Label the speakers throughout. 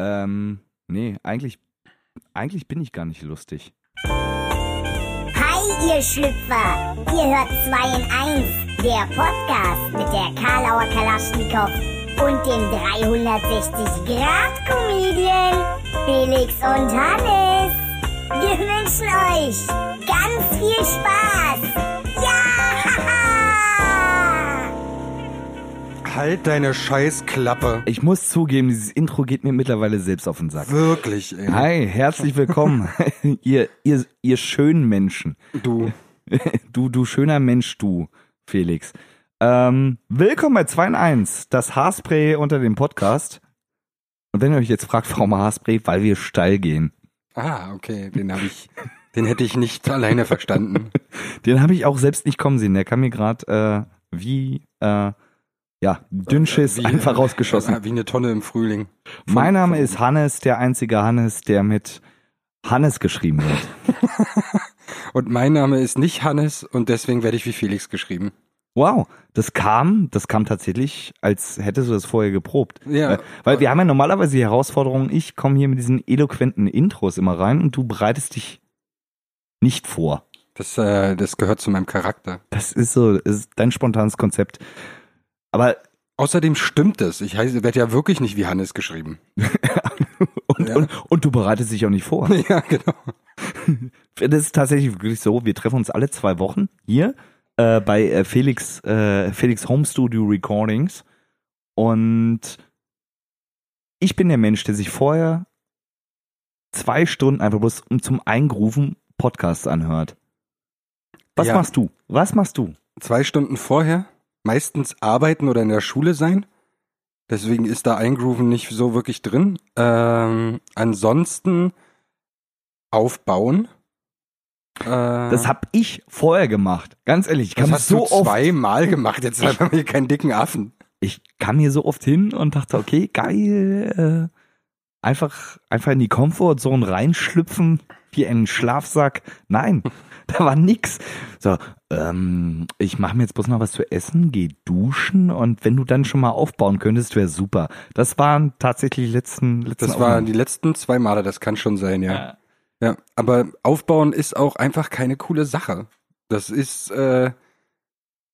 Speaker 1: Ähm, nee, eigentlich, eigentlich bin ich gar nicht lustig.
Speaker 2: Hi, ihr Schlüpfer! Ihr hört 2 in 1, der Podcast mit der Karlauer Kalaschnikow und dem 360-Grad-Comedian Felix und Hannes. Wir wünschen euch ganz viel Spaß!
Speaker 3: Halt deine Scheißklappe.
Speaker 1: Ich muss zugeben, dieses Intro geht mir mittlerweile selbst auf den Sack.
Speaker 3: Wirklich, ey.
Speaker 1: Hi, herzlich willkommen, ihr, ihr, ihr schönen Menschen.
Speaker 3: Du.
Speaker 1: Du, du schöner Mensch, du, Felix. Ähm, willkommen bei 2 in 1, das Haarspray unter dem Podcast. Und wenn ihr euch jetzt fragt, warum Haarspray, weil wir steil gehen.
Speaker 3: Ah, okay, den habe ich, den hätte ich nicht alleine verstanden.
Speaker 1: Den habe ich auch selbst nicht kommen sehen. Der kam mir gerade äh, wie äh, ja Dünnschiss
Speaker 3: Wie-
Speaker 1: einfach rausgeschossen.
Speaker 3: Wie eine Tonne im Frühling.
Speaker 1: Mein Name ist Hannes, der einzige Hannes, der mit Hannes geschrieben wird.
Speaker 3: Und mein Name ist nicht Hannes und deswegen werde ich wie Felix geschrieben.
Speaker 1: Wow, das kam, das kam tatsächlich, als hättest du das vorher geprobt.
Speaker 3: Ja.
Speaker 1: Weil, weil wir haben ja normalerweise die Herausforderung, ich komme hier mit diesen eloquenten Intros immer rein und du bereitest dich nicht vor.
Speaker 3: Das, äh, das gehört zu meinem Charakter.
Speaker 1: Das ist so, das ist dein spontanes Konzept. Aber
Speaker 3: Außerdem stimmt es. Ich heiße, werde ja wirklich nicht wie Hannes geschrieben.
Speaker 1: und,
Speaker 3: Ja.
Speaker 1: und, und du bereitest dich auch nicht vor.
Speaker 3: ja, genau.
Speaker 1: Das ist tatsächlich wirklich so. Wir treffen uns alle zwei Wochen hier äh, bei äh, Felix, äh, Felix Home Studio Recordings. Und ich bin der Mensch, der sich vorher zwei Stunden einfach bloß um zum Eingrufen Podcasts anhört. Was
Speaker 3: Ja.
Speaker 1: machst du? Was machst du?
Speaker 3: Zwei Stunden vorher, meistens arbeiten oder in der Schule sein. Deswegen ist da Eingrooven nicht so wirklich drin. Ähm, ansonsten aufbauen. Äh,
Speaker 1: Das hab ich vorher gemacht. Ganz ehrlich, ich
Speaker 3: das
Speaker 1: kam
Speaker 3: hast
Speaker 1: so
Speaker 3: du zweimal gemacht. Jetzt haben wir hier keinen dicken Affen.
Speaker 1: ich kam hier so oft hin und dachte, okay, geil, äh, einfach, einfach in die Comfortzone reinschlüpfen wie ein Schlafsack. Nein, da war nix. So, ähm, ich mache mir jetzt bloß noch was zu essen, geh duschen und wenn du dann schon mal aufbauen könntest, wäre super. Das waren tatsächlich die letzten, letzten
Speaker 3: Das waren die letzten zwei Male, das kann schon sein, ja. Ja, aber aufbauen ist auch einfach keine coole Sache. Das ist, äh,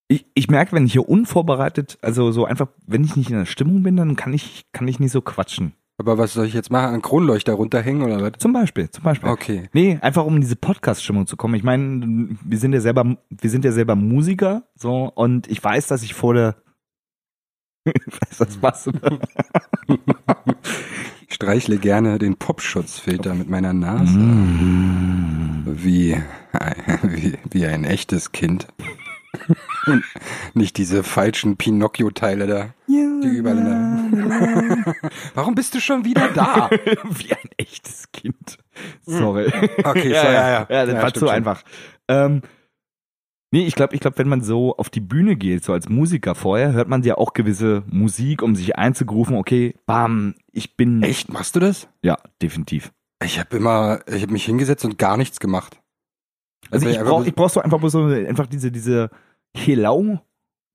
Speaker 1: Ich, ich merke, wenn ich hier unvorbereitet, also so einfach, wenn ich nicht in der Stimmung bin, dann kann ich, kann ich nicht so quatschen.
Speaker 3: Aber was soll ich jetzt machen? Ein Kronleuchter runterhängen oder was?
Speaker 1: Zum Beispiel, zum Beispiel.
Speaker 3: Okay.
Speaker 1: Nee, einfach um in diese Podcast-Stimmung zu kommen. Ich meine, wir sind ja selber, wir sind ja selber Musiker, so, und ich weiß, dass ich vor der, ich weiß, das was,
Speaker 3: Ich streichle gerne den Popschutzfilter mit meiner Nase.
Speaker 1: Mm.
Speaker 3: Wie, wie, wie ein echtes Kind. Nicht diese falschen Pinocchio-Teile da, die überall in der... Warum bist du schon wieder da?
Speaker 1: wie ein echtes Kind. Sorry.
Speaker 3: Okay,
Speaker 1: ja,
Speaker 3: sorry.
Speaker 1: ja, ja, ja, das
Speaker 3: Ja,
Speaker 1: war zu
Speaker 3: schon.
Speaker 1: einfach. Ähm, nee, ich glaube, ich glaube, wenn man so auf die Bühne geht, so als Musiker vorher, hört man ja auch gewisse Musik, um sich einzugrufen, okay, bam, ich bin.
Speaker 3: Echt, machst du das?
Speaker 1: Ja, definitiv.
Speaker 3: Ich habe immer, ich habe mich hingesetzt und gar nichts gemacht.
Speaker 1: Also ich
Speaker 3: einfach
Speaker 1: brauch, ich brauch so einfach bloß so einfach diese, diese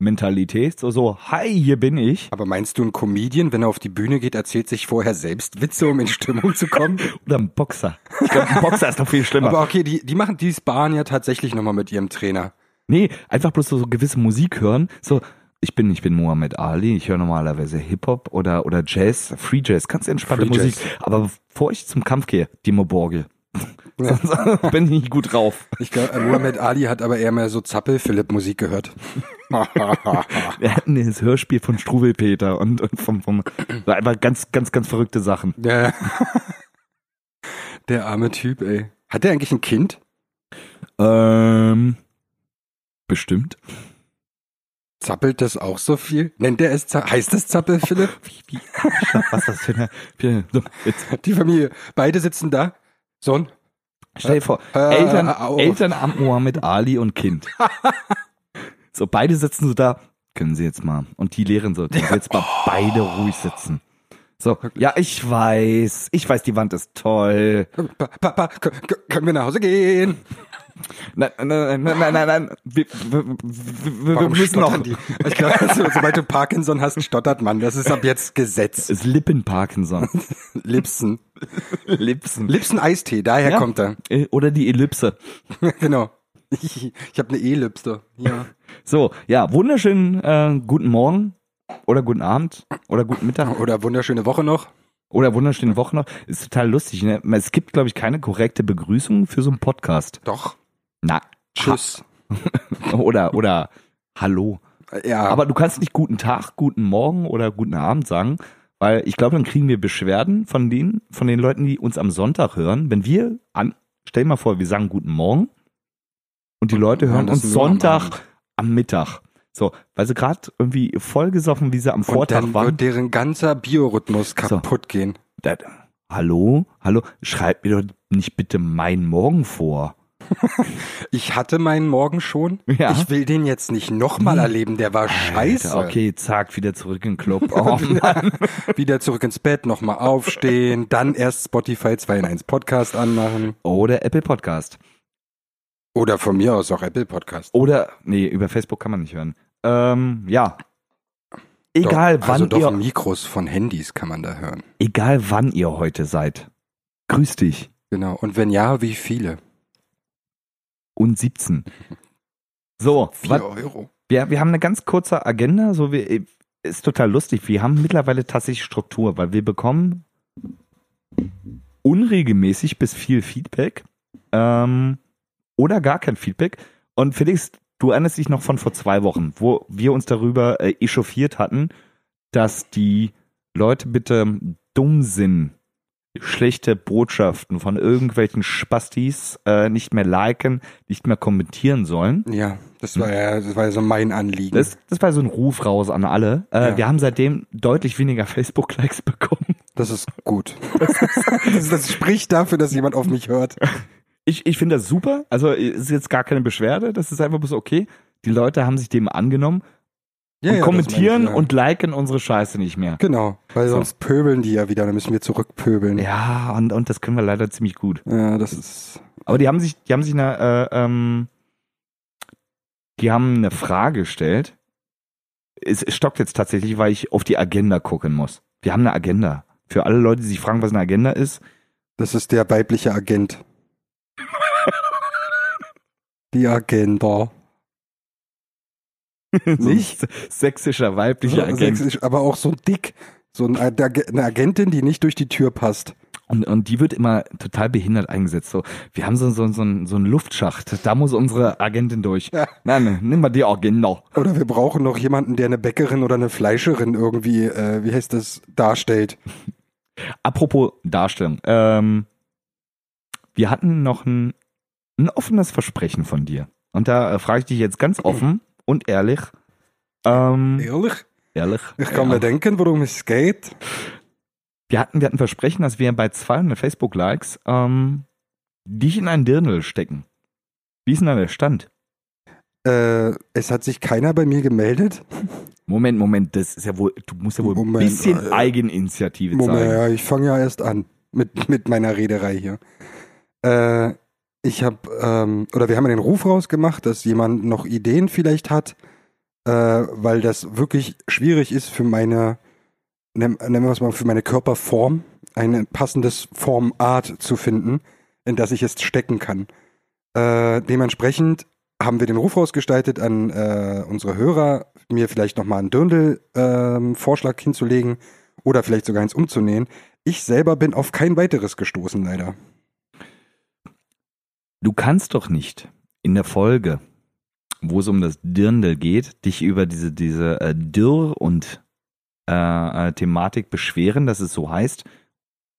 Speaker 1: Helau-Mentalität, so, so, hi, hier bin ich.
Speaker 3: Aber meinst du, ein Comedian, wenn er auf die Bühne geht, erzählt sich vorher selbst Witze, um in Stimmung zu kommen?
Speaker 1: Oder ein Boxer. Ich glaube, ein Boxer ist noch viel schlimmer.
Speaker 3: Aber okay, die, die machen die sparen ja tatsächlich nochmal mit ihrem Trainer.
Speaker 1: nee, einfach bloß so, so gewisse Musik hören, so, ich bin, ich bin Mohammed Ali, ich höre normalerweise Hip-Hop oder, oder Jazz, Free Jazz, ganz entspannte
Speaker 3: Free
Speaker 1: Musik.
Speaker 3: Jazz.
Speaker 1: Aber bevor ich zum Kampf gehe, Dimo Borgel. Sonst bin ich nicht gut drauf.
Speaker 3: Ich glaube, Muhammad Ali hat aber eher mehr so Zappel-Philipp-Musik gehört.
Speaker 1: Wir hatten das Hörspiel von Struwelpeter und, und vom, vom, einfach ganz, ganz, ganz verrückte Sachen.
Speaker 3: Der, der arme Typ, ey. Hat der eigentlich ein Kind?
Speaker 1: Ähm, bestimmt.
Speaker 3: Zappelt das auch so viel? Nennt der es, heißt das Zappel-Philipp?
Speaker 1: Wie, wie, was ist das für eine, für eine so,
Speaker 3: Die Familie, beide sitzen da. Sohn,
Speaker 1: stell dir vor,
Speaker 3: Äh,
Speaker 1: Eltern,
Speaker 3: auf.
Speaker 1: Eltern am Mohammed Ali und Kind. so, beide sitzen so da, können sie jetzt mal, und die Lehrerin so, können sie jetzt mal beide ruhig sitzen. So, ja, ich weiß, ich weiß, die Wand ist toll.
Speaker 3: Pa- Papa, k- können wir nach Hause gehen?
Speaker 1: Nein, nein, nein, nein, nein, nein. Wir, wir, wir, wir
Speaker 3: Warum
Speaker 1: müssen noch.
Speaker 3: die? Ich glaube, so, sobald du Parkinson hast, stottert man. Das ist ab jetzt Gesetz.
Speaker 1: Es ist Lippen-Parkinson.
Speaker 3: Lipsen.
Speaker 1: Lipsen.
Speaker 3: Lipsen-Eistee, daher
Speaker 1: Ja.
Speaker 3: kommt er.
Speaker 1: Äh, Oder die Ellipse.
Speaker 3: genau. Ich, ich habe eine E-Lipste. Ja.
Speaker 1: So, ja, wunderschönen äh, guten Morgen oder guten Abend oder guten Mittag
Speaker 3: Oder wunderschöne Woche noch.
Speaker 1: oder wunderschöne Woche noch. Ist total lustig. Ne? Es gibt, glaube ich, keine korrekte Begrüßung für so einen Podcast.
Speaker 3: Doch.
Speaker 1: Na,
Speaker 3: Tschüss.
Speaker 1: oder oder Hallo.
Speaker 3: Ja.
Speaker 1: Aber du kannst nicht guten Tag, guten Morgen oder guten Abend sagen, weil ich glaube, dann kriegen wir Beschwerden von denen, von den Leuten, die uns am Sonntag hören. Wenn wir an, stell dir mal vor, wir sagen guten Morgen und die Leute hören
Speaker 3: das
Speaker 1: uns
Speaker 3: am
Speaker 1: Sonntag
Speaker 3: Abend.
Speaker 1: am Mittag. So, weil sie gerade irgendwie vollgesoffen, wie sie am
Speaker 3: und
Speaker 1: Vortag
Speaker 3: dann
Speaker 1: waren.
Speaker 3: wird deren ganzer Biorhythmus kaputt gehen.
Speaker 1: Da, hallo, hallo, schreib mir doch nicht bitte meinen Morgen vor.
Speaker 3: Ich hatte meinen Morgen schon.
Speaker 1: Ja.
Speaker 3: Ich will den jetzt nicht nochmal erleben. Der war scheiße.
Speaker 1: Alter, okay, zack, wieder zurück in den Club. Oh Mann.
Speaker 3: Wieder zurück ins Bett, nochmal aufstehen, dann erst Spotify 2 in 1 Podcast anmachen.
Speaker 1: Oder Apple Podcast.
Speaker 3: Oder von mir aus auch Apple Podcast.
Speaker 1: Oder, nee, über Facebook kann man nicht hören. Ähm, ja. Egal
Speaker 3: doch,
Speaker 1: wann
Speaker 3: also doch
Speaker 1: ihr,
Speaker 3: Mikros von Handys kann man da hören.
Speaker 1: egal wann ihr heute seid. Grüß dich.
Speaker 3: Genau. Und wenn ja, wie viele?
Speaker 1: Und 17. So, wat,
Speaker 3: Euro.
Speaker 1: wir, wir haben eine ganz kurze Agenda, so wir, ist total lustig. Wir haben mittlerweile tatsächlich Struktur, weil wir bekommen unregelmäßig bis viel Feedback ähm, oder gar kein Feedback. Und Felix, du erinnerst dich noch von vor zwei Wochen, wo wir uns darüber äh, echauffiert hatten, dass die Leute bitte dumm sind, schlechte Botschaften von irgendwelchen Spastis äh, nicht mehr liken, nicht mehr kommentieren sollen.
Speaker 3: Ja, das war ja, das war ja so mein Anliegen.
Speaker 1: Das, das war so ein Ruf raus an alle. Äh,
Speaker 3: Ja.
Speaker 1: Wir haben seitdem deutlich weniger Facebook-Likes bekommen.
Speaker 3: Das ist gut. das, das spricht dafür, dass jemand auf mich hört.
Speaker 1: Ich, ich finde das super. Also ist jetzt gar keine Beschwerde. Das ist einfach bloß okay. Die Leute haben sich dem angenommen
Speaker 3: Ja,
Speaker 1: und
Speaker 3: ja,
Speaker 1: kommentieren
Speaker 3: ich, ja.
Speaker 1: und liken unsere Scheiße nicht mehr.
Speaker 3: Genau, weil
Speaker 1: So.
Speaker 3: sonst pöbeln die ja wieder, dann müssen wir zurückpöbeln.
Speaker 1: Ja, und, und das können wir leider ziemlich gut.
Speaker 3: Ja, das ist.
Speaker 1: Aber die haben sich, die haben sich eine, äh, ähm, die haben eine Frage gestellt. Es, es stockt jetzt tatsächlich, weil ich auf die Agenda gucken muss. Wir haben eine Agenda. Für alle Leute, die sich fragen, was eine Agenda ist,
Speaker 3: Das ist der weibliche Agent. Die Agenda. Nicht?
Speaker 1: Sächsischer weiblicher Agent.
Speaker 3: Sächsisch, aber auch so dick. So Ag- eine Agentin, die nicht durch die Tür passt.
Speaker 1: Und, und die wird immer total behindert eingesetzt. So, wir haben so, so, so, einen, so einen Luftschacht. Da muss unsere Agentin durch.
Speaker 3: Ja.
Speaker 1: Nein, nein, nimm mal die Agenda.
Speaker 3: Oder wir brauchen noch jemanden, der eine Bäckerin oder eine Fleischerin irgendwie, äh, wie heißt das, darstellt.
Speaker 1: Apropos Darstellung. Ähm, wir hatten noch ein, ein offenes Versprechen von dir. Und da äh, frage ich dich jetzt ganz offen und ehrlich. Ähm,
Speaker 3: Ehrlich?
Speaker 1: ehrlich.
Speaker 3: Ich kann
Speaker 1: ja.
Speaker 3: mir denken, worum es geht.
Speaker 1: Wir hatten, wir hatten Versprechen, dass wir bei 200 Facebook-Likes ähm, dich in ein Dirndl stecken. Wie ist denn da der Stand?
Speaker 3: Äh, es hat sich keiner bei mir gemeldet.
Speaker 1: Moment, Moment, das ist ja wohl, du musst ja wohl ein
Speaker 3: Moment,
Speaker 1: bisschen
Speaker 3: äh,
Speaker 1: Eigeninitiative
Speaker 3: Moment,
Speaker 1: zeigen.
Speaker 3: ja, ich fange ja erst an mit, mit meiner Rederei hier. Äh, ich habe, ähm, oder wir haben den Ruf rausgemacht, dass jemand noch Ideen vielleicht hat, äh, weil das wirklich schwierig ist für meine, nennen wir es mal, für meine Körperform, ein passendes Formart zu finden, in das ich es stecken kann. Äh, dementsprechend haben wir den Ruf rausgestaltet an äh, unsere Hörer, mir vielleicht nochmal einen Dirndl-Vorschlag hinzulegen oder vielleicht sogar eins umzunähen. Ich selber bin auf kein weiteres gestoßen, leider.
Speaker 1: Du kannst doch nicht in der Folge, wo es um das Dirndl geht, dich über diese, diese äh, Dürr- und äh, äh, Thematik beschweren, dass es so heißt,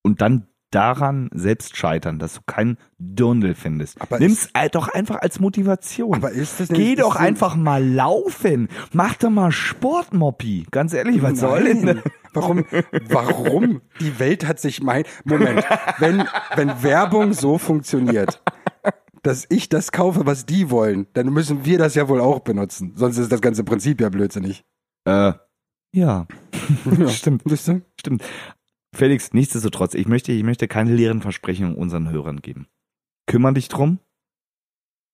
Speaker 1: und dann daran selbst scheitern, dass du kein Dirndl findest.
Speaker 3: Aber
Speaker 1: Nimm's äh, doch einfach als Motivation.
Speaker 3: Aber ist das
Speaker 1: Geh
Speaker 3: nicht-
Speaker 1: doch
Speaker 3: ist-
Speaker 1: einfach mal laufen. Mach doch mal Sport, Moppi. Ganz ehrlich, was soll denn?
Speaker 3: Nein. Warum? Warum? Die Welt hat sich mein. Moment, wenn, wenn Werbung so funktioniert, dass ich das kaufe, was die wollen, dann müssen wir das ja wohl auch benutzen. Sonst ist das ganze Prinzip ja blödsinnig.
Speaker 1: Äh, ja. Stimmt.
Speaker 3: Wisst ihr?
Speaker 1: Stimmt. Felix, nichtsdestotrotz, ich möchte, ich möchte keine leeren Versprechungen unseren Hörern geben. Kümmer dich drum.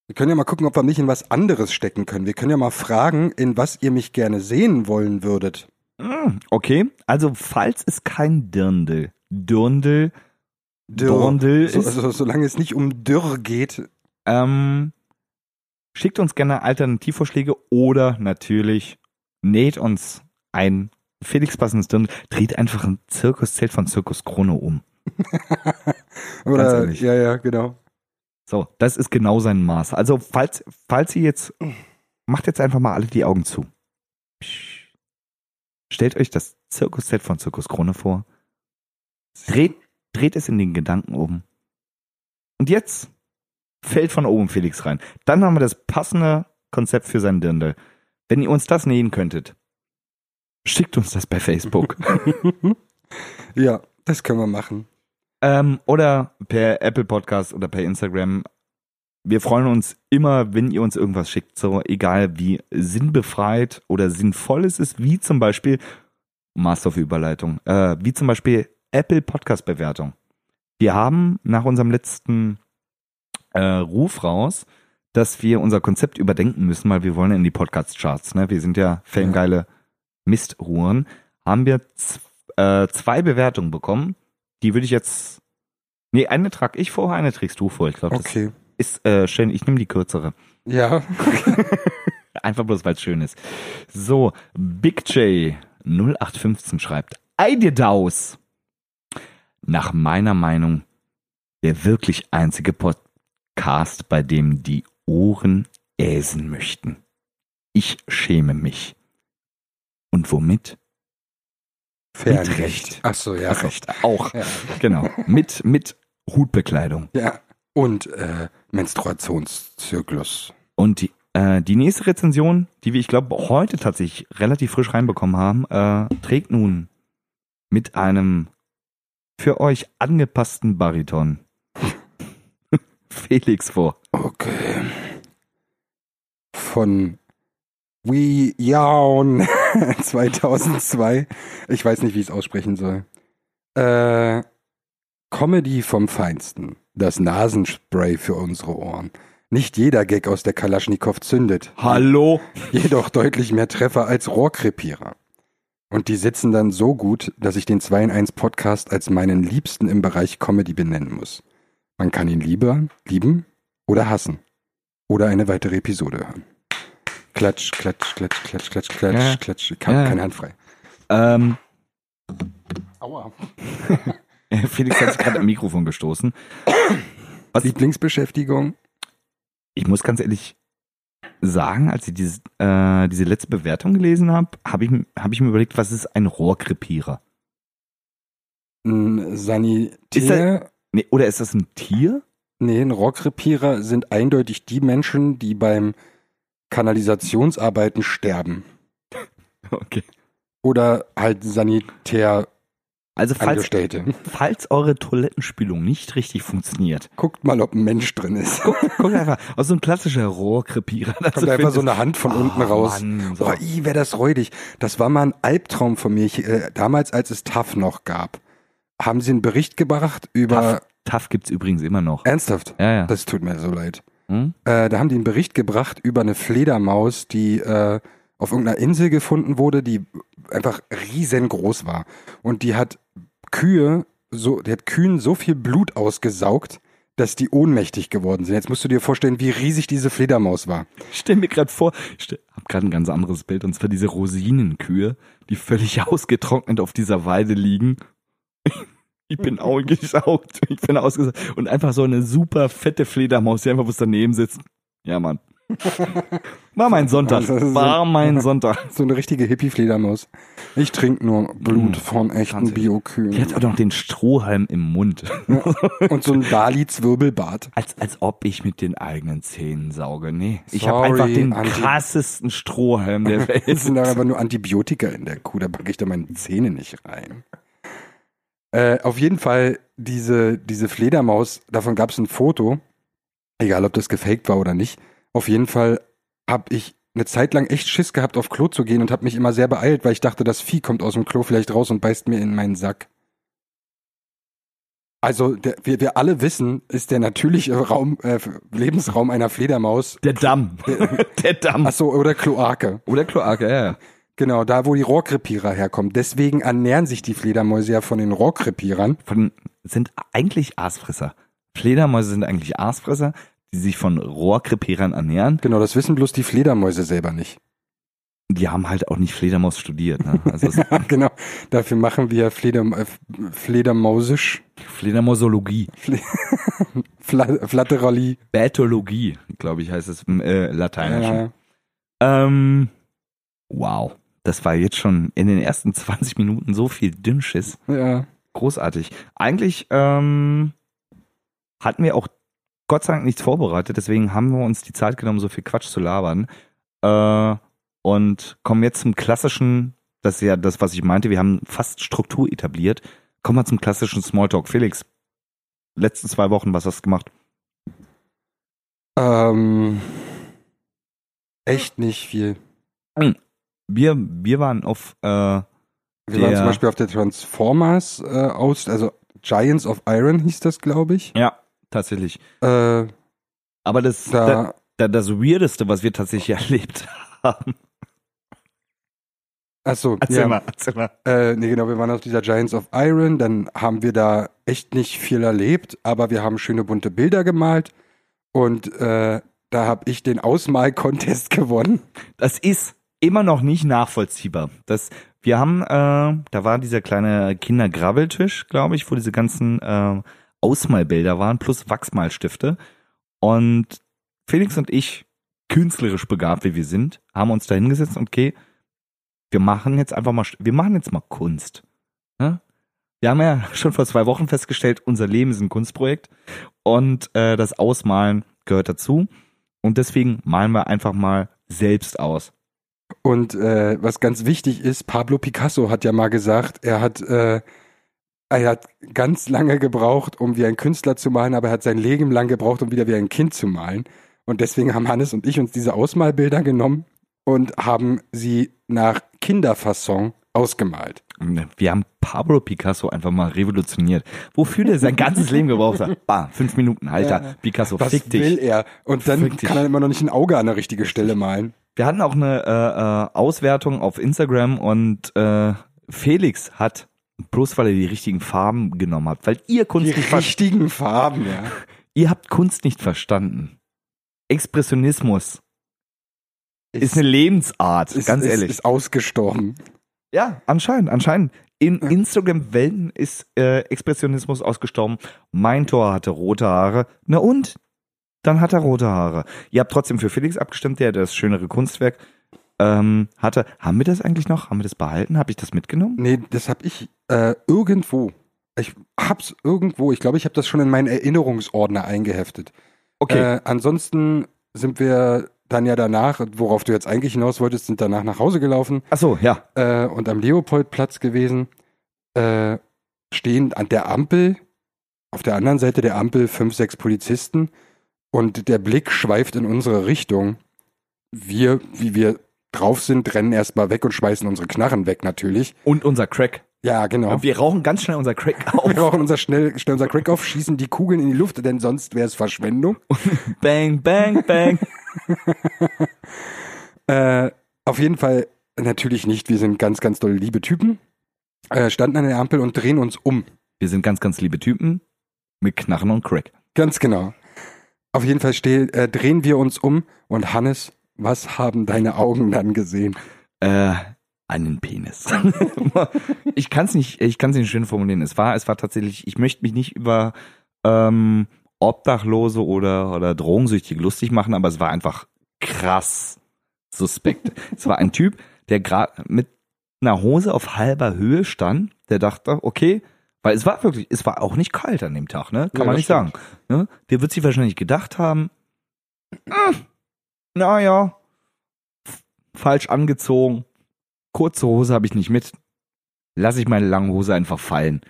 Speaker 3: Wir können ja mal gucken, ob wir mich in was anderes stecken können. Wir können ja mal fragen, in was ihr mich gerne sehen wollen würdet.
Speaker 1: Mm, Okay, also falls es kein Dirndl, Dirndl, Dirndl
Speaker 3: So,
Speaker 1: ist,
Speaker 3: also, solange es nicht um Dürr geht.
Speaker 1: Ähm, schickt uns gerne Alternativvorschläge oder natürlich näht uns ein Felix passendes Dirndl, dreht einfach ein Zirkuszelt von Zirkus Krone um.
Speaker 3: Oder, ja, ja, genau.
Speaker 1: So, das ist genau sein Maß. Also falls, falls ihr jetzt, macht jetzt einfach mal alle die Augen zu. Psch. Stellt euch das Zirkuszelt von Zirkus Krone vor. Dreht, dreht es in den Gedanken um. Und jetzt fällt von oben Felix rein. Dann haben wir das passende Konzept für sein Dirndl. Wenn ihr uns das nähen könntet, schickt uns das bei Facebook.
Speaker 3: ja, das können wir machen.
Speaker 1: Ähm, oder per Apple Podcast oder per Instagram. Wir freuen uns immer, wenn ihr uns irgendwas schickt, so egal wie sinnbefreit oder sinnvoll es ist, wie zum Beispiel Master für Überleitung, äh, wie zum Beispiel Apple Podcast Bewertung. Wir haben nach unserem letzten äh, Ruf raus, dass wir unser Konzept überdenken müssen, weil wir wollen in die Podcast Charts. Ne? Wir sind ja famegeile Mistruhren. Haben wir äh, zwei Bewertungen bekommen. Die würde ich jetzt. Nee, eine trage ich vor, eine trägst du vor. Ich glaube,
Speaker 3: Okay.
Speaker 1: das ist äh, schön. Ich nehme die kürzere.
Speaker 3: Ja,
Speaker 1: Einfach bloß, weil es schön ist. So, Big J 0815 schreibt, Eidedaus. Nach meiner Meinung der wirklich einzige Podcast, bei dem die Ohren äsen möchten. Ich schäme mich. Und womit?
Speaker 3: Fernrecht.
Speaker 1: Recht.
Speaker 3: Ach so, ja, Recht.
Speaker 1: Auch.
Speaker 3: Ja.
Speaker 1: Genau. Mit, mit Hutbekleidung.
Speaker 3: ja. Und äh, Menstruationszyklus.
Speaker 1: Und die, äh, die nächste Rezension, die wir, ich glaube, heute tatsächlich relativ frisch reinbekommen haben, äh, trägt nun mit einem für euch angepassten Bariton Felix vor.
Speaker 3: Okay. Von We Yawn 2002. Ich weiß nicht, wie ich es aussprechen soll. Äh, Comedy vom Feinsten. Das Nasenspray für unsere Ohren. Nicht jeder Gag aus der Kalaschnikow zündet.
Speaker 1: Hallo?
Speaker 3: Jedoch deutlich mehr Treffer als Rohrkrepierer. Und die sitzen dann so gut, dass ich den 2 in 1 Podcast als meinen liebsten im Bereich Comedy benennen muss. Man kann ihn lieber lieben oder hassen. Oder eine weitere Episode hören. Klatsch, klatsch, klatsch, klatsch, klatsch, klatsch,
Speaker 1: Ja.
Speaker 3: klatsch. Ich habe
Speaker 1: Ja.
Speaker 3: keine Hand frei.
Speaker 1: Ähm,
Speaker 3: Aua.
Speaker 1: Felix hat sich gerade am Mikrofon gestoßen. Was-
Speaker 3: Lieblingsbeschäftigung?
Speaker 1: Ich muss ganz ehrlich sagen, als ich diese, äh, diese letzte Bewertung gelesen habe, habe ich, hab ich mir überlegt, was ist ein Rohrkrepierer?
Speaker 3: Ein Sanitär?
Speaker 1: Nee, oder ist das ein Tier?
Speaker 3: Nee, ein Rohrkrepierer sind eindeutig die Menschen, die beim Kanalisationsarbeiten sterben.
Speaker 1: Okay.
Speaker 3: Oder halt Sanitärangestellte.
Speaker 1: Also falls, falls eure Toilettenspülung nicht richtig funktioniert,
Speaker 3: Guckt mal, ob ein Mensch drin ist.
Speaker 1: guckt einfach, aus so ein klassischer Rohrkrepierer. das
Speaker 3: Kommt einfach so eine Hand von
Speaker 1: Oh,
Speaker 3: unten raus.
Speaker 1: Mann, so.
Speaker 3: I, wäre das räudig. Das war mal ein Albtraum von mir. Ich, äh, damals, als es TAF noch gab, haben sie einen Bericht gebracht über...
Speaker 1: Tough gibt's übrigens immer noch.
Speaker 3: Ernsthaft?
Speaker 1: Ja, ja.
Speaker 3: Das tut mir so leid.
Speaker 1: Hm?
Speaker 3: Äh, da haben die einen Bericht gebracht über eine Fledermaus, die äh, auf irgendeiner Insel gefunden wurde, die einfach riesengroß war. Und die hat Kühe, so, die hat Kühen so viel Blut ausgesaugt, dass die ohnmächtig geworden sind. Jetzt musst du dir vorstellen, wie riesig diese Fledermaus war.
Speaker 1: Ich stell mir gerade vor, ich hab gerade ein ganz anderes Bild, und zwar diese Rosinenkühe, die völlig ausgetrocknet auf dieser Weide liegen. Ich bin ausgesaugt, ich bin ausgesaugt. Und einfach so eine super fette Fledermaus, die einfach bloß daneben sitzt. Ja, Mann. War mein Sonntag.
Speaker 3: Das ist so-
Speaker 1: War mein Sonntag.
Speaker 3: So eine richtige Hippie-Fledermaus. Ich trinke nur Blut
Speaker 1: Mm,
Speaker 3: von echten
Speaker 1: Wahnsinn. Die
Speaker 3: Biokühen.
Speaker 1: hat auch noch den Strohhalm im Mund.
Speaker 3: Und so ein Dali-Zwirbelbart.
Speaker 1: Als, als ob ich mit den eigenen Zähnen sauge. Nee, ich
Speaker 3: Sorry,
Speaker 1: habe einfach den
Speaker 3: Anti-
Speaker 1: krassesten Strohhalm der
Speaker 3: Es
Speaker 1: Welt.
Speaker 3: sind da aber nur Antibiotika in der Kuh, da packe ich da meine Zähne nicht rein. Äh, auf jeden Fall, diese, diese Fledermaus, davon gab es ein Foto, egal ob das gefaked war oder nicht. Auf jeden Fall habe ich eine Zeit lang echt Schiss gehabt, auf Klo zu gehen und habe mich immer sehr beeilt, weil ich dachte, das Vieh kommt aus dem Klo vielleicht raus und beißt mir in meinen Sack. Also der, wir, wir alle wissen, ist der natürliche Raum, äh, Lebensraum einer Fledermaus.
Speaker 1: Der Damm. der Damm.
Speaker 3: Achso, oder Kloake.
Speaker 1: Oder Kloake, ja, ja.
Speaker 3: Genau, da wo die Rohrkrepierer herkommen. Deswegen ernähren sich die Fledermäuse ja von den Rohrkrepierern.
Speaker 1: Von, sind eigentlich Aasfresser. Fledermäuse sind eigentlich Aasfresser, die sich von Rohrkrepierern ernähren.
Speaker 3: Genau, das wissen bloß die Fledermäuse selber nicht.
Speaker 1: Die haben halt auch nicht Fledermaus studiert. Ne? Also es-
Speaker 3: genau, dafür machen wir Fleder, äh, Fledermausisch,
Speaker 1: Fledermausologie.
Speaker 3: Fla, Flatterali.
Speaker 1: Bätologie, glaube ich, heißt es im äh, Lateinischen.
Speaker 3: Ja,
Speaker 1: Ähm, wow. Das war jetzt schon in den ersten 20 Minuten so viel Dünnschiss.
Speaker 3: ja.
Speaker 1: Großartig. Eigentlich ähm, hatten wir auch Gott sei Dank nichts vorbereitet, deswegen haben wir uns die Zeit genommen, so viel Quatsch zu labern. Äh, und kommen jetzt zum klassischen, das ist ja das, was ich meinte, wir haben fast Struktur etabliert. Kommen wir zum klassischen Smalltalk. Felix, letzten zwei Wochen, was hast du gemacht?
Speaker 3: Ähm, echt nicht viel.
Speaker 1: Wir, wir waren auf äh,
Speaker 3: Wir waren zum Beispiel auf der Transformers äh, aus, also Giants of Iron hieß das, glaube ich.
Speaker 1: Ja, tatsächlich.
Speaker 3: Äh,
Speaker 1: Aber das,
Speaker 3: da,
Speaker 1: da, da, das Weirdeste, was wir tatsächlich erlebt haben.
Speaker 3: achso,
Speaker 1: Erzähl
Speaker 3: ja,
Speaker 1: mal, erzähl mal.
Speaker 3: Äh, nee, genau, wir waren auf dieser Giants of Iron, dann haben wir da echt nicht viel erlebt, aber wir haben schöne bunte Bilder gemalt und äh, da habe ich den Ausmal-Contest gewonnen.
Speaker 1: Das ist immer noch nicht nachvollziehbar. Das, wir haben, äh, da war dieser kleine Kindergrabbeltisch, glaube ich, wo diese ganzen äh, Ausmalbilder waren, plus Wachsmalstifte. Und Felix und ich, künstlerisch begabt wie wir sind, haben uns da hingesetzt und okay, wir machen jetzt einfach mal, wir machen jetzt mal Kunst. Ne? Wir haben ja schon vor zwei Wochen festgestellt, unser Leben ist ein Kunstprojekt und äh, das Ausmalen gehört dazu. Und deswegen malen wir einfach mal selbst aus.
Speaker 3: Und äh, was ganz wichtig ist, Pablo Picasso hat ja mal gesagt, er hat, äh, er hat ganz lange gebraucht, um wie ein Künstler zu malen, aber er hat sein Leben lang gebraucht, um wieder wie ein Kind zu malen. Und deswegen haben Hannes und ich uns diese Ausmalbilder genommen und haben sie nach Kinderfasson ausgemalt.
Speaker 1: Wir haben Pablo Picasso einfach mal revolutioniert. Wofür der sein ganzes Leben gebraucht hat. Bah, fünf Minuten, Alter.
Speaker 3: Ja.
Speaker 1: Picasso,
Speaker 3: Was
Speaker 1: fick
Speaker 3: will
Speaker 1: dich.
Speaker 3: er? Und dann
Speaker 1: Fick dich.
Speaker 3: kann er immer noch nicht ein Auge an der richtige Stelle malen.
Speaker 1: Wir hatten auch eine äh, äh, Auswertung auf Instagram und äh, Felix hat, bloß weil er die richtigen Farben genommen hat, weil ihr Kunst
Speaker 3: Die
Speaker 1: nicht
Speaker 3: richtigen Farben, ja.
Speaker 1: ihr habt Kunst nicht verstanden. Expressionismus ist, eine Lebensart,
Speaker 3: ist,
Speaker 1: ganz
Speaker 3: ist,
Speaker 1: ehrlich.
Speaker 3: Ist ausgestorben.
Speaker 1: Ja, anscheinend, anscheinend. In Instagram-Welten ist äh, Expressionismus ausgestorben. Mein Tor hatte rote Haare. Na und? Dann hat er rote Haare. Ihr habt trotzdem für Felix abgestimmt, der das schönere Kunstwerk ähm, hatte. Haben wir das eigentlich noch? Haben wir das behalten? Habe ich das mitgenommen?
Speaker 3: Nee, das hab ich äh, irgendwo. Ich hab's irgendwo. Ich glaube, ich habe das schon in meinen Erinnerungsordner eingeheftet. Äh, ansonsten sind wir dann ja danach, worauf du jetzt eigentlich hinaus wolltest, sind danach nach Hause gelaufen
Speaker 1: Ach so, ja.
Speaker 3: äh, und am Leopoldplatz gewesen. Äh, stehen an der Ampel, auf der anderen Seite der Ampel fünf, sechs Polizisten und der Blick schweift in unsere Richtung. Wir, wie wir drauf sind, rennen erstmal weg und schmeißen unsere Knarren weg natürlich.
Speaker 1: Und unser Crack.
Speaker 3: Ja, genau.
Speaker 1: Wir rauchen ganz schnell unser Crack auf.
Speaker 3: Wir brauchen unser schnell, schnell unser Crack auf, schießen die Kugeln in die Luft, denn sonst wäre es Verschwendung.
Speaker 1: bang, bang, bang.
Speaker 3: Äh, auf jeden Fall natürlich nicht. Wir sind ganz, ganz dolle liebe Typen. Äh, standen an der Ampel und drehen uns um.
Speaker 1: Wir sind ganz, ganz liebe Typen mit Knarren und Crack.
Speaker 3: Ganz genau. Auf jeden Fall steh, äh, drehen wir uns um und Hannes, was haben deine Augen dann gesehen?
Speaker 1: Äh, einen Penis. ich kann es nicht, ich kann es nicht schön formulieren. Es war, es war tatsächlich, ich möchte mich nicht über ähm, Obdachlose oder, oder Drogensüchtige lustig machen, aber es war einfach krass suspekt. es war ein Typ, der gerade mit einer Hose auf halber Höhe stand, der dachte, okay, weil es war wirklich, es war auch nicht kalt an dem Tag, ne? Kann
Speaker 3: Ja,
Speaker 1: man nicht sagen. Ne? Der wird sich wahrscheinlich gedacht haben, "Hm, naja, falsch angezogen, kurze Hose habe ich nicht mit, lass ich meine lange Hose einfach fallen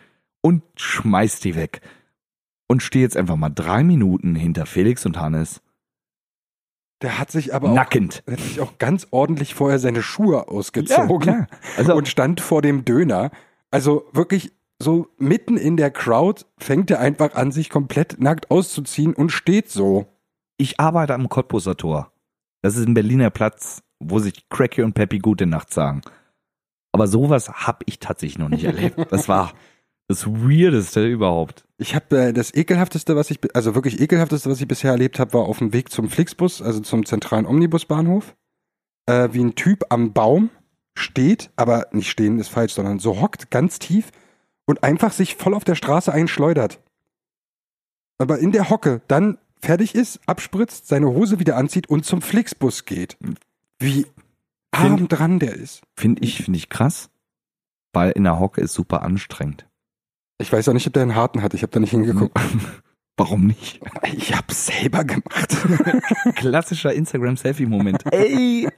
Speaker 1: und schmeiß die weg. Und stehe jetzt einfach mal drei Minuten hinter Felix und Hannes,
Speaker 3: Der hat sich aber auch,
Speaker 1: nackend.
Speaker 3: hat sich auch ganz ordentlich vorher seine Schuhe ausgezogen
Speaker 1: klar. Also,
Speaker 3: und stand vor dem Döner. Also wirklich so mitten in der Crowd fängt er einfach an, sich komplett nackt auszuziehen und steht so.
Speaker 1: Ich arbeite am Cottbuser Tor. Das ist ein Berliner Platz, wo sich Cracky und Peppy gute Nacht sagen. Aber sowas habe ich tatsächlich noch nicht erlebt. Das war das Weirdeste überhaupt.
Speaker 3: Ich habe äh, das ekelhafteste, was ich, also wirklich ekelhafteste, was ich bisher erlebt habe, war auf dem Weg zum Flixbus, also zum zentralen Omnibusbahnhof, äh, wie ein Typ am Baum steht, aber nicht stehen ist falsch, sondern so hockt ganz tief und einfach sich voll auf der Straße einschleudert. Aber in der Hocke dann fertig ist, abspritzt, seine Hose wieder anzieht und zum Flixbus geht. Wie arm dran der ist.
Speaker 1: Finde ich, finde ich krass. Weil in der Hocke ist super anstrengend.
Speaker 3: Ich weiß auch nicht, ob der einen harten hat. Ich habe da nicht hingeguckt.
Speaker 1: Warum nicht?
Speaker 3: Ich hab's selber gemacht.
Speaker 1: Klassischer Instagram-Selfie-Moment. Ey,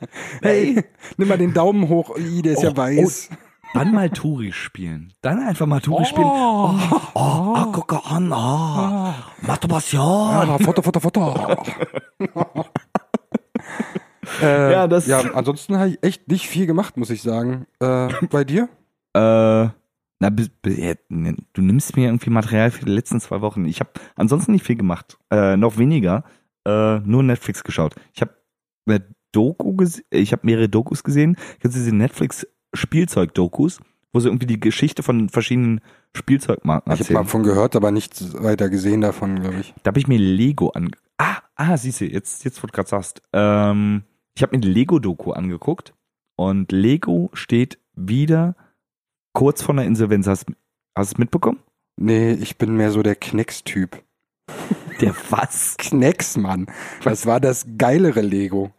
Speaker 1: hey,
Speaker 3: Nimm mal den Daumen hoch. Ih, der ist ja
Speaker 1: Oh,
Speaker 3: weiß.
Speaker 1: Wann mal Turi spielen? Dann einfach mal Turi spielen. Oh, oh, ah, guck an, ah, Masturbation.
Speaker 3: Ah, Foto, Foto, Foto. Äh,
Speaker 1: Ja, das-
Speaker 3: ja, ansonsten habe ich echt nicht viel gemacht, muss ich sagen. Äh, bei dir?
Speaker 1: Äh, na, ne, du nimmst mir irgendwie Material für die letzten zwei Wochen. Ich habe ansonsten nicht viel gemacht. Äh, noch weniger. Äh, nur Netflix geschaut. Ich habe eine Doku gesehen, ich habe mehrere Dokus gesehen. Kennst du diese Netflix Spielzeug-Dokus, wo sie irgendwie die Geschichte von verschiedenen Spielzeugmarken
Speaker 3: Ich habe
Speaker 1: erzählen?
Speaker 3: mal von gehört, aber nichts weiter gesehen davon, glaube ich.
Speaker 1: Da habe ich mir Lego an. Ah, ah, siehst du, jetzt, jetzt wo du gerade sagst. Ähm, ich habe mir die Lego-Doku angeguckt und Lego steht wieder kurz vor der Insolvenz. Hast du es mitbekommen?
Speaker 3: Nee, ich bin mehr so der Knicks-Typ.
Speaker 1: Der was?
Speaker 3: Knicks, Mann. Das war das geilere Lego.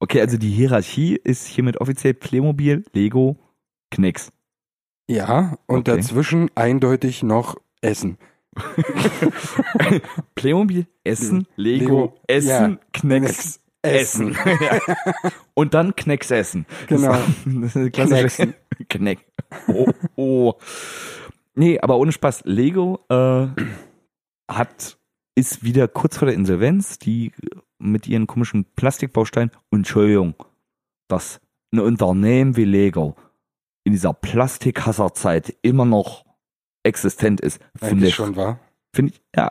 Speaker 1: Okay, also die Hierarchie ist hiermit offiziell Playmobil, Lego, Knicks.
Speaker 3: Ja, und
Speaker 1: Okay.
Speaker 3: dazwischen eindeutig noch Essen.
Speaker 1: Playmobil, Essen, Lego,
Speaker 3: Lego,
Speaker 1: Essen,
Speaker 3: ja,
Speaker 1: Knicks, Essen. ja. Und dann Knecks essen.
Speaker 3: Genau.
Speaker 1: Das, das klassische Kneck. Oh, oh. Nee, aber ohne Spaß. Lego äh, hat, ist wieder kurz vor der Insolvenz, die mit ihren komischen Plastikbausteinen. Und Entschuldigung, dass ein Unternehmen wie Lego in dieser Plastikhasserzeit immer noch existent ist, finde ich
Speaker 3: schon war.
Speaker 1: Finde ich, ja,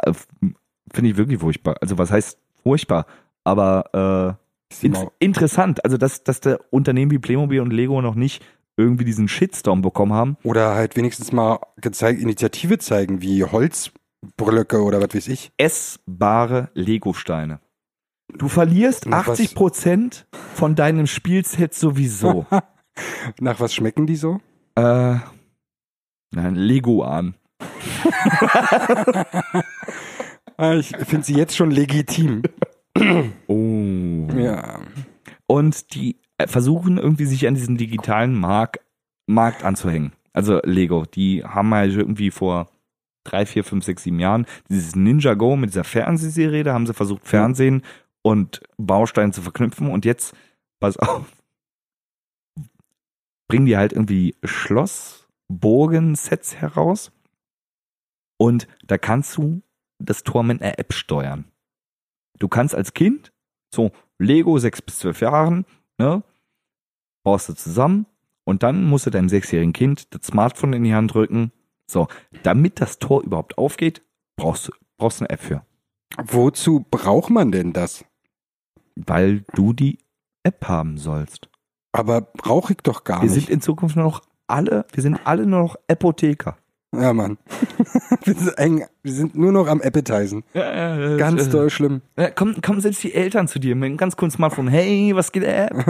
Speaker 1: finde ich wirklich furchtbar. Also was heißt furchtbar? Aber äh, in, interessant, also dass, dass der Unternehmen wie Playmobil und Lego noch nicht irgendwie diesen Shitstorm bekommen haben.
Speaker 3: Oder halt wenigstens mal gezeigt, Initiative zeigen, wie Holzbröcke oder was weiß ich.
Speaker 1: Essbare Lego-Steine. Du verlierst
Speaker 3: Na, was-
Speaker 1: 80 Prozent von deinem Spielset sowieso.
Speaker 3: Nach was schmecken die so?
Speaker 1: äh, nein, Lego an.
Speaker 3: Ah, Ich finde sie jetzt schon legitim.
Speaker 1: Oh.
Speaker 3: Ja.
Speaker 1: Und die äh, versuchen irgendwie sich an diesen digitalen Markt, Markt anzuhängen. Also Lego, die haben halt irgendwie vor drei, vier, fünf, sechs, sieben Jahren dieses Ninja Go mit dieser Fernsehserie, da haben sie versucht, Fernsehen und Baustein zu verknüpfen und jetzt, pass auf, bringen die halt irgendwie Schloss, Burgen, Sets heraus und da kannst du das Tor mit einer App steuern. Du kannst als Kind so Lego sechs bis zwölf Jahren, ne, baust du zusammen und dann musst du deinem sechsjährigen Kind das Smartphone in die Hand drücken. So, damit das Tor überhaupt aufgeht, brauchst du brauchst eine App für,
Speaker 3: Wozu braucht man denn das?
Speaker 1: weil du die App haben sollst.
Speaker 3: Aber brauche ich doch gar
Speaker 1: Wir
Speaker 3: nicht.
Speaker 1: sind in Zukunft nur noch alle, wir sind alle nur noch Apotheker.
Speaker 3: Ja, Mann. wir, sind eng, wir sind nur noch am Appetizen. Ganz
Speaker 1: äh,
Speaker 3: doll schlimm.
Speaker 1: Ja, kommen, kommen selbst die Eltern zu dir mit einem ganz coolen Smartphone. Hey, was geht ab?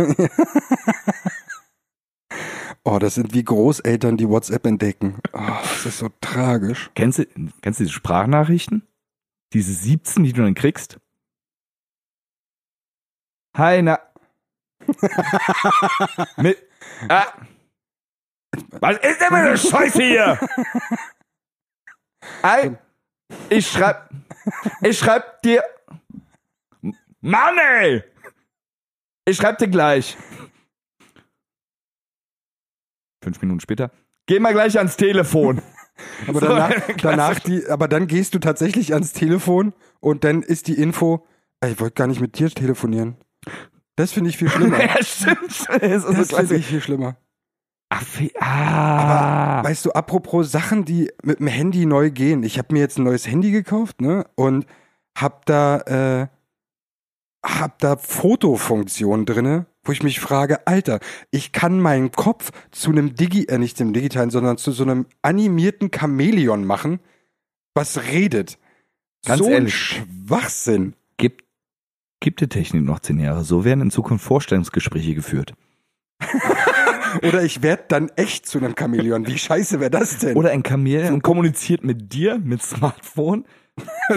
Speaker 3: Oh, das sind wie Großeltern, die WhatsApp entdecken. Oh, das ist so tragisch.
Speaker 1: Kennst du, kennst du diese Sprachnachrichten? Diese 17, die du dann kriegst? Hi, na. Mit, ah. Was ist denn mit der Scheiße hier? Hi, ich schreib, ich schreib dir, Mann ey! Ich schreib dir gleich. Fünf Minuten später. Geh mal gleich ans Telefon.
Speaker 3: Aber
Speaker 1: So,
Speaker 3: danach, danach die, aber dann gehst du tatsächlich ans Telefon und dann ist die Info, ey, ich wollte gar nicht mit dir telefonieren. Das finde ich viel schlimmer.
Speaker 1: ja, stimmt. Das
Speaker 3: Das finde ich viel schlimmer.
Speaker 1: Ach, fe- ah.
Speaker 3: Weißt du, apropos Sachen, die mit dem Handy neu gehen. Ich habe mir jetzt ein neues Handy gekauft, ne? Und hab da, äh, hab da Fotofunktionen drinne, wo ich mich frage, Alter, ich kann meinen Kopf zu einem Digi, äh, nicht dem digitalen, sondern zu so einem animierten Chamäleon machen, was redet.
Speaker 1: Ganz
Speaker 3: so
Speaker 1: ehrlich.
Speaker 3: ein Schwachsinn.
Speaker 1: gibt, gibt die Technik noch zehn Jahre. So werden in Zukunft Vorstellungsgespräche geführt.
Speaker 3: Oder ich werde dann echt zu einem Chamäleon. Wie scheiße wäre das denn?
Speaker 1: Oder ein Chameleon kommuniziert mit dir, mit Smartphone,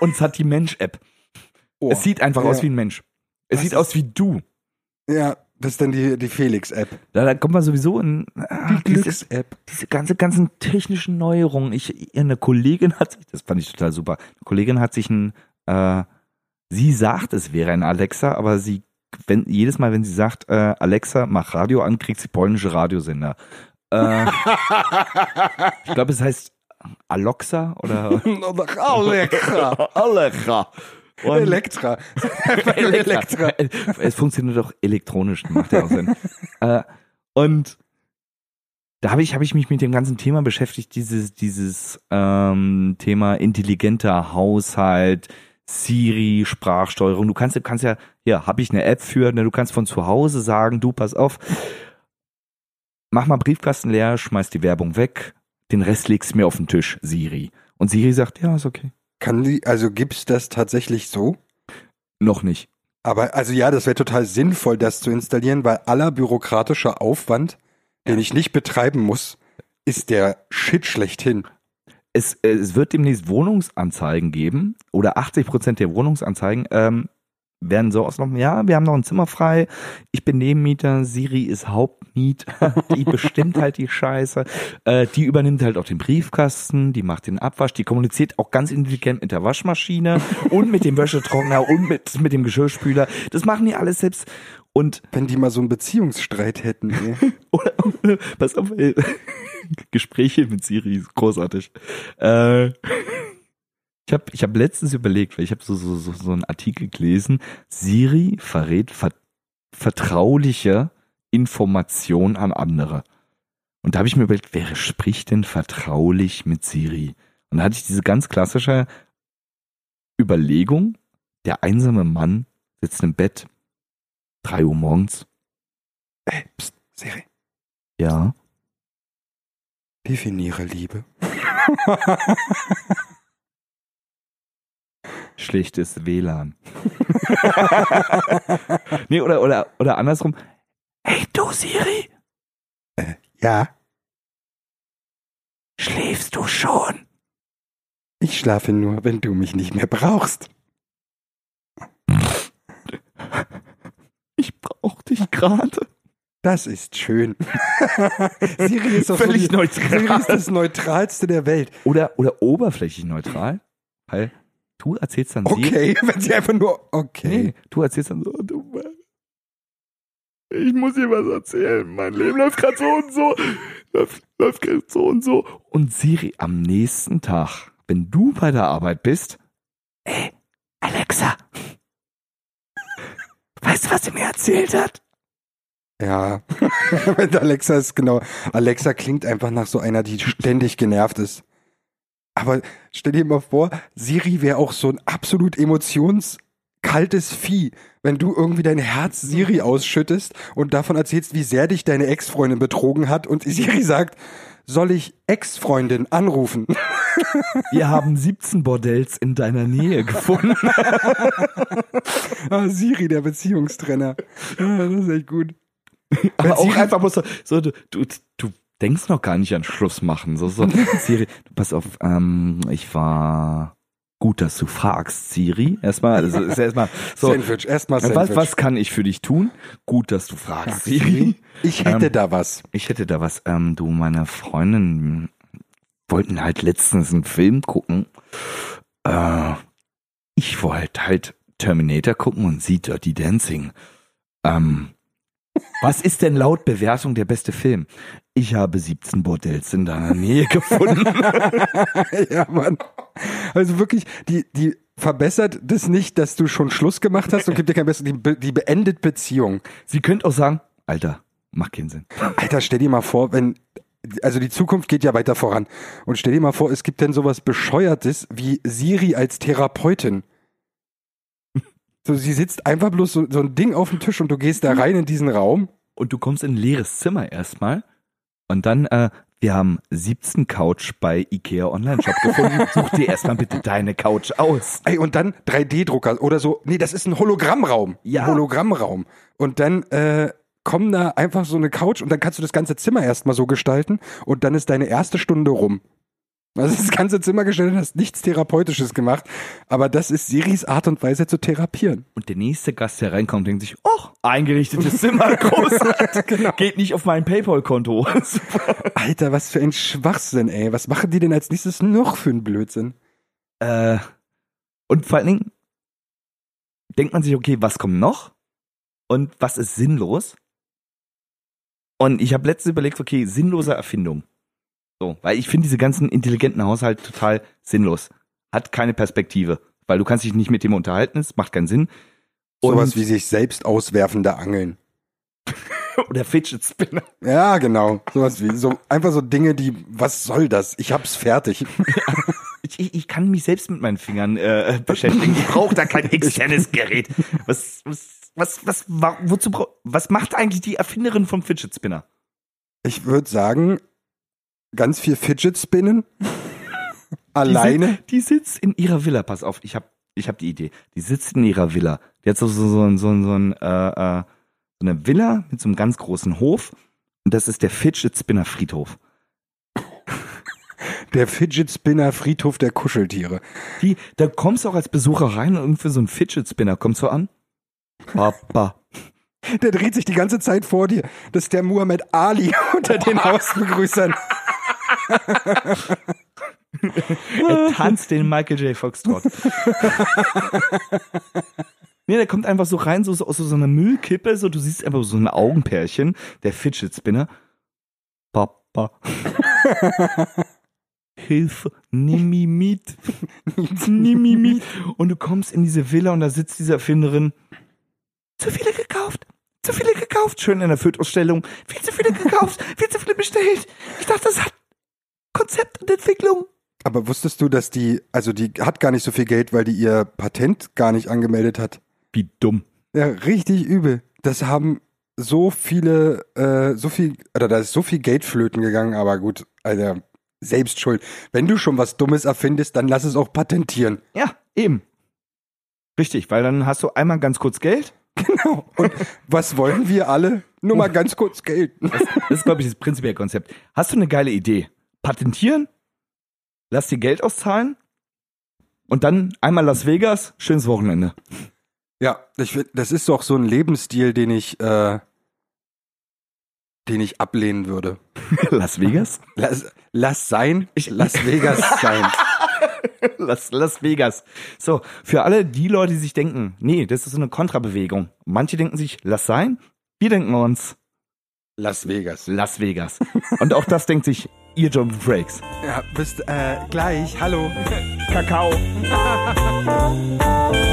Speaker 1: und es hat die Mensch-App.
Speaker 3: Oh,
Speaker 1: Es sieht einfach
Speaker 3: ja.
Speaker 1: aus wie ein Mensch. Es
Speaker 3: Was
Speaker 1: sieht
Speaker 3: ist-
Speaker 1: aus wie du.
Speaker 3: Ja, das ist dann die, die Felix-App.
Speaker 1: Da, da kommt man sowieso in ah, diese,
Speaker 3: Glücks-App.
Speaker 1: diese ganze ganzen technischen Neuerungen. Ich, eine Kollegin hat sich, das fand ich total super. Eine Kollegin hat sich ein, äh, sie sagt, es wäre ein Alexa, aber sie, wenn jedes Mal, wenn sie sagt, äh, Alexa, mach Radio an, kriegt sie polnische Radiosender. Äh, ich glaube, es heißt Aloxa oder
Speaker 3: Elektra.
Speaker 1: Alexa. Und-
Speaker 3: Elektra. Elektra.
Speaker 1: Es funktioniert doch elektronisch, macht ja auch Sinn. äh, und da habe ich, hab ich mich mit dem ganzen Thema beschäftigt, dieses, dieses ähm, Thema intelligenter Haushalt, Siri, Sprachsteuerung. Du kannst, du kannst ja, ja, habe ich eine App für, ne, du kannst von zu Hause sagen, du, pass auf, mach mal Briefkasten leer, schmeiß die Werbung weg, den Rest legst du mir auf den Tisch, Siri. Und Siri sagt, ja, ist okay.
Speaker 3: Kann die, also gibt's das tatsächlich so?
Speaker 1: Noch nicht.
Speaker 3: Aber also ja, das wäre total sinnvoll, das zu installieren, weil aller bürokratischer Aufwand, den ich nicht betreiben muss, ist der Shit schlechthin.
Speaker 1: Es, es wird demnächst Wohnungsanzeigen geben oder 80 Prozent der Wohnungsanzeigen ähm, werden so auslaufen, ja, wir haben noch ein Zimmer frei, ich bin Nebenmieter, Siri ist Hauptmieter, die bestimmt halt die Scheiße, äh, die übernimmt halt auch den Briefkasten, die macht den Abwasch, die kommuniziert auch ganz intelligent mit der Waschmaschine und mit dem Wäschetrockner und mit, mit dem Geschirrspüler, das machen die alles selbst und
Speaker 3: Wenn die mal so einen Beziehungsstreit hätten. ey.
Speaker 1: oder, pass auf, ey. Gespräche mit Siri ist großartig. Äh, ich habe ich hab letztens überlegt, weil ich habe so, so, so, so einen Artikel gelesen, Siri verrät ver vertrauliche Informationen an andere. Und da habe ich mir überlegt, wer spricht denn vertraulich mit Siri? Und da hatte ich diese ganz klassische Überlegung, der einsame Mann sitzt im Bett, drei Uhr morgens,
Speaker 3: Ey, pst, Siri,
Speaker 1: ja,
Speaker 3: definiere Liebe.
Speaker 1: schlechtes WLAN. nee, oder, oder, oder andersrum. Hey du Siri,
Speaker 3: Ja,
Speaker 1: schläfst du schon?
Speaker 3: ich schlafe nur, wenn du mich nicht mehr brauchst.
Speaker 1: Ich brauch dich gerade.
Speaker 3: Das ist schön. Siri ist doch so
Speaker 1: Völlig
Speaker 3: die,
Speaker 1: neutral.
Speaker 3: Siri ist das neutralste der Welt.
Speaker 1: Oder, oder oberflächlich neutral. Weil du erzählst dann Siri.
Speaker 3: Okay, wenn sie einfach nur okay.
Speaker 1: Nee, du erzählst dann so, du, ich muss dir was erzählen. Mein Leben läuft gerade so und so. Läuft, läuft gerade so und so. Und Siri am nächsten Tag, wenn du bei der Arbeit bist, ey, Alexa. Weißt du, was sie mir erzählt hat?
Speaker 3: Ja, mit Alexa ist genau. Alexa klingt einfach nach so einer, die ständig genervt ist. Aber stell dir mal vor, Siri wäre auch so ein absolut emotionskaltes Vieh, wenn du irgendwie dein Herz Siri ausschüttest und davon erzählst, wie sehr dich deine Ex-Freundin betrogen hat und Siri sagt, soll ich Ex-Freundin anrufen?
Speaker 1: Wir haben 17 Bordells in deiner Nähe gefunden.
Speaker 3: ah, Siri, der Beziehungstrenner. Ja, das ist echt gut.
Speaker 1: Aber auch einfach bloß so, so du, du, du denkst noch gar nicht an Schluss machen. So, so, Siri, pass auf, ähm, ich war gut, dass du fragst, Siri. Erstmal, also ist erstmal so.
Speaker 3: Sandwich, erstmal Sandwich.
Speaker 1: Was, was kann ich für dich tun? Gut, dass du fragst, Siri.
Speaker 3: Ich hätte
Speaker 1: Ähm,
Speaker 3: da was.
Speaker 1: Ich hätte da was. Ähm, du, meine Freundin wollten halt letztens einen Film gucken. Äh, ich wollte halt Terminator gucken und sie Dirty Dancing. Ähm, was ist denn laut Bewertung der beste Film? Ich habe 17 Bordells in deiner Nähe gefunden.
Speaker 3: ja, Mann. Also wirklich, die, die verbessert das nicht, dass du schon Schluss gemacht hast und gibt dir kein besseres, die, die beendet Beziehung.
Speaker 1: Sie könnte auch sagen, Alter, macht keinen Sinn.
Speaker 3: Alter, stell dir mal vor, wenn, also die Zukunft geht ja weiter voran. Und stell dir mal vor, es gibt denn sowas Bescheuertes wie Siri als Therapeutin. So, sie sitzt einfach bloß so, so ein Ding auf dem Tisch und du gehst da rein in diesen Raum.
Speaker 1: Und du kommst in ein leeres Zimmer erstmal und dann, äh, wir haben 17 Couch bei Ikea Online-Shop gefunden. Such dir erstmal bitte deine Couch aus.
Speaker 3: Ey, und dann 3D-Drucker oder so. Nee, das ist ein Hologrammraum.
Speaker 1: Ja.
Speaker 3: Ein Hologrammraum. Und dann äh, kommen da einfach so eine Couch und dann kannst du das ganze Zimmer erstmal so gestalten und dann ist deine erste Stunde rum. Also das ganze Zimmer gestellt, hast nichts Therapeutisches gemacht, aber das ist Siris Art und Weise zu therapieren.
Speaker 1: Und der nächste Gast, der reinkommt, denkt sich, oh, eingerichtetes Zimmer, großartig.
Speaker 3: Genau.
Speaker 1: Geht nicht auf mein Paypal-Konto.
Speaker 3: Alter, was für ein Schwachsinn, ey. Was machen die denn als nächstes noch für einen Blödsinn?
Speaker 1: äh, und vor allen Dingen denkt man sich, okay, was kommt noch? Und was ist sinnlos? Und ich habe letztens überlegt, okay, sinnlose Erfindung. So, weil ich finde diese ganzen intelligenten Haushalte total sinnlos. Hat keine Perspektive, weil du kannst dich nicht mit dem unterhalten, es macht keinen Sinn. Und,
Speaker 3: Sowas wie sich selbst auswerfende Angeln.
Speaker 1: oder Fidget Spinner.
Speaker 3: Ja, genau. Sowas wie, so, einfach so Dinge, die, was soll das? Ich hab's fertig.
Speaker 1: Ich, ich, kann mich selbst mit meinen Fingern äh, beschäftigen. Ich brauche da kein externes Gerät. Was, was, was, was, wa- wozu was macht eigentlich die Erfinderin vom Fidget Spinner?
Speaker 3: Ich würde sagen, ganz viel Fidget Spinnen.
Speaker 1: Die
Speaker 3: Alleine.
Speaker 1: sit- Die sitzt in ihrer Villa. Pass auf, ich habe ich hab die Idee. Die sitzt in ihrer Villa. Die hat so, so, so, so, so, ein, äh, äh, so eine Villa mit so einem ganz großen Hof. Und das ist der Fidget Spinner Friedhof.
Speaker 3: Der Fidget Spinner Friedhof der Kuscheltiere.
Speaker 1: Die, da kommst du auch als Besucher rein und irgendwie so ein Fidget Spinner kommst du an. Papa.
Speaker 3: Der dreht sich die ganze Zeit vor dir. Das ist der Muhammad Ali unter den Hausbegrüßern.
Speaker 1: Er tanzt den Michael J. Foxtrot. Nee, der kommt einfach so rein, so, aus so einer Müllkippe, so du siehst einfach so ein Augenpärchen, der Fidget Spinner. Papa. Hilfe, nimm mich mit. nimm mich mit. Und du kommst in diese Villa und da sitzt diese Erfinderin. Zu viele gekauft. Zu viele gekauft. Schön in der Fötausstellung. Viel zu viele gekauft. Viel zu viele bestellt. Ich dachte, das hat Konzept und Entwicklung.
Speaker 3: Aber wusstest du, dass die, also die hat gar nicht so viel Geld, weil die ihr Patent gar nicht angemeldet hat?
Speaker 1: Wie dumm.
Speaker 3: Ja, richtig übel. Das haben so viele, äh, so viel, oder da ist so viel Geld flöten gegangen, aber gut, Alter, selbst schuld. Wenn du schon was Dummes erfindest, dann lass es auch patentieren.
Speaker 1: Ja, eben. Richtig, weil dann hast du einmal ganz kurz Geld.
Speaker 3: Genau. Und was wollen wir alle? Nur mal ganz kurz Geld.
Speaker 1: Das ist, glaube ich, das prinzipielle Konzept. Hast du eine geile Idee? Patentieren, lass dir Geld auszahlen und dann einmal Las Vegas, schönes Wochenende.
Speaker 3: Ja, ich das ist doch so ein Lebensstil, den ich, äh, den ich ablehnen würde.
Speaker 1: Las Vegas?
Speaker 3: Lass, lass sein, Las Vegas sein.
Speaker 1: Las, Las Vegas. So, für alle die Leute, die sich denken, nee, das ist so eine Kontrabewegung. Manche denken sich, lass sein. Wir denken uns,
Speaker 3: Las Vegas.
Speaker 1: Las Vegas. Und auch das denkt sich, ihr Jump Breaks.
Speaker 3: Ja, bis äh, gleich. Hallo.
Speaker 1: Kakao.